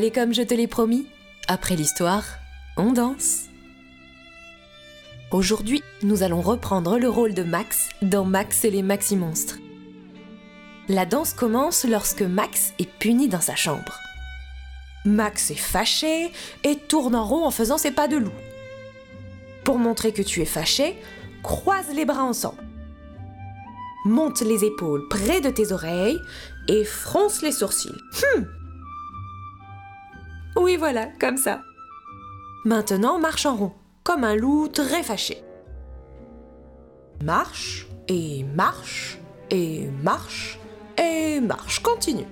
Allez comme je te l'ai promis, après l'histoire, on danse. Aujourd'hui, nous allons reprendre le rôle de Max dans Max et les Maxi Monstres. La danse commence lorsque Max est puni dans sa chambre. Max est fâché et tourne en rond en faisant ses pas de loup. Pour montrer que tu es fâché, croise les bras ensemble. Monte les épaules près de tes oreilles et fronce les sourcils. Hum. Oui, voilà, comme ça. Maintenant, marche en rond, comme un loup très fâché. Marche et marche et marche et marche, continue.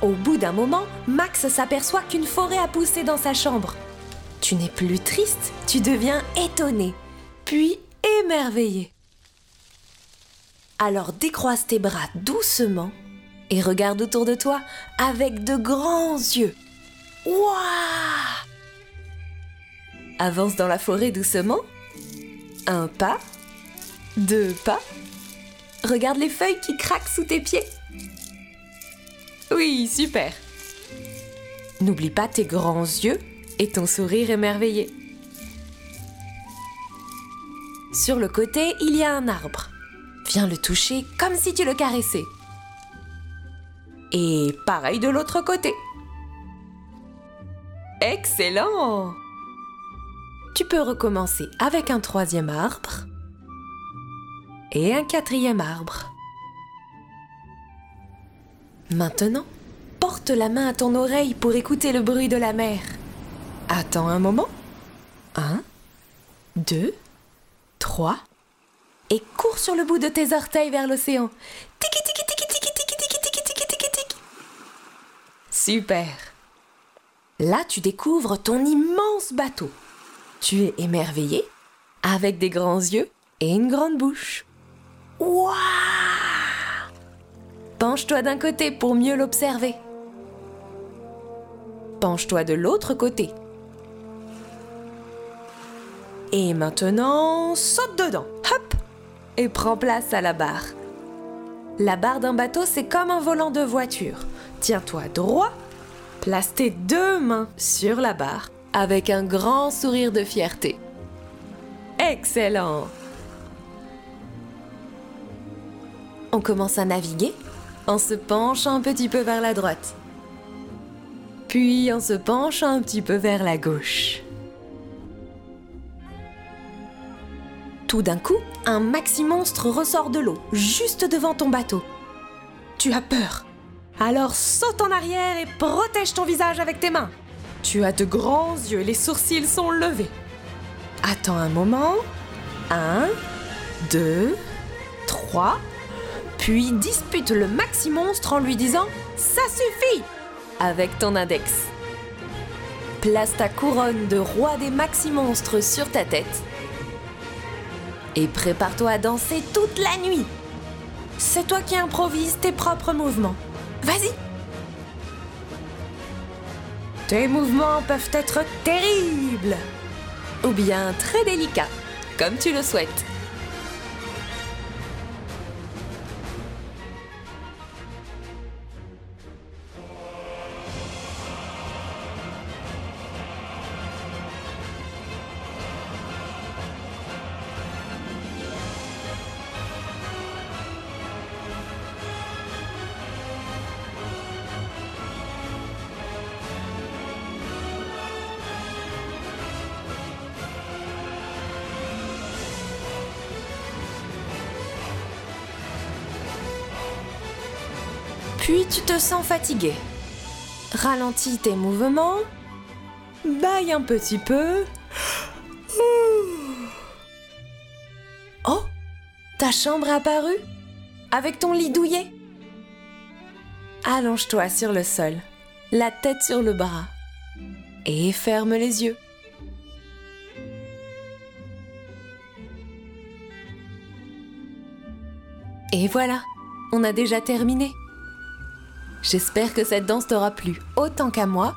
Au bout d'un moment, Max s'aperçoit qu'une forêt a poussé dans sa chambre. Tu n'es plus triste, tu deviens étonné, puis émerveillé. Alors décroise tes bras doucement et regarde autour de toi avec de grands yeux. Waouh Avance dans la forêt doucement. Un pas, deux pas. Regarde les feuilles qui craquent sous tes pieds. Oui, super. N'oublie pas tes grands yeux et ton sourire émerveillé. Sur le côté, il y a un arbre. Viens le toucher comme si tu le caressais. Et pareil de l'autre côté. Excellent Tu peux recommencer avec un troisième arbre et un quatrième arbre. Maintenant, porte la main à ton oreille pour écouter le bruit de la mer. Attends un moment. Un, deux, trois. Et cours sur le bout de tes orteils vers l'océan. Tiki tiki tiki tiki tiki tiki tiki. Super. Là, tu découvres ton immense bateau. Tu es émerveillé, avec des grands yeux et une grande bouche. Waouh Penche-toi d'un côté pour mieux l'observer. Penche-toi de l'autre côté. Et maintenant, saute dedans. Hop Et prends place à la barre. La barre d'un bateau, c'est comme un volant de voiture. Tiens-toi droit, place tes deux mains sur la barre avec un grand sourire de fierté. Excellent On commence à naviguer en se penchant un petit peu vers la droite. Puis en se penchant un petit peu vers la gauche. Tout d'un coup, un maxi monstre ressort de l'eau, juste devant ton bateau. Tu as peur. Alors saute en arrière et protège ton visage avec tes mains. Tu as de grands yeux, les sourcils sont levés. Attends un moment. Un, deux, trois, puis dispute le maxi monstre en lui disant Ça suffit avec ton index. Place ta couronne de roi des maxi monstres sur ta tête et prépare-toi à danser toute la nuit. C'est toi qui improvises tes propres mouvements. Vas-y Tes mouvements peuvent être terribles ou bien très délicats, comme tu le souhaites. Puis tu te sens fatigué. Ralentis tes mouvements. Baille un petit peu. Oh Ta chambre apparue Avec ton lit douillet? Allonge-toi sur le sol, la tête sur le bras, et ferme les yeux. Et voilà, on a déjà terminé. J'espère que cette danse t'aura plu autant qu'à moi.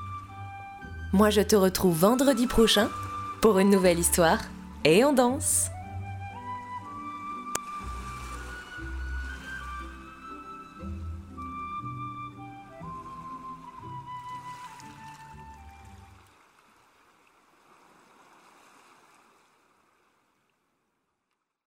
Moi, je te retrouve vendredi prochain pour une nouvelle histoire et on danse.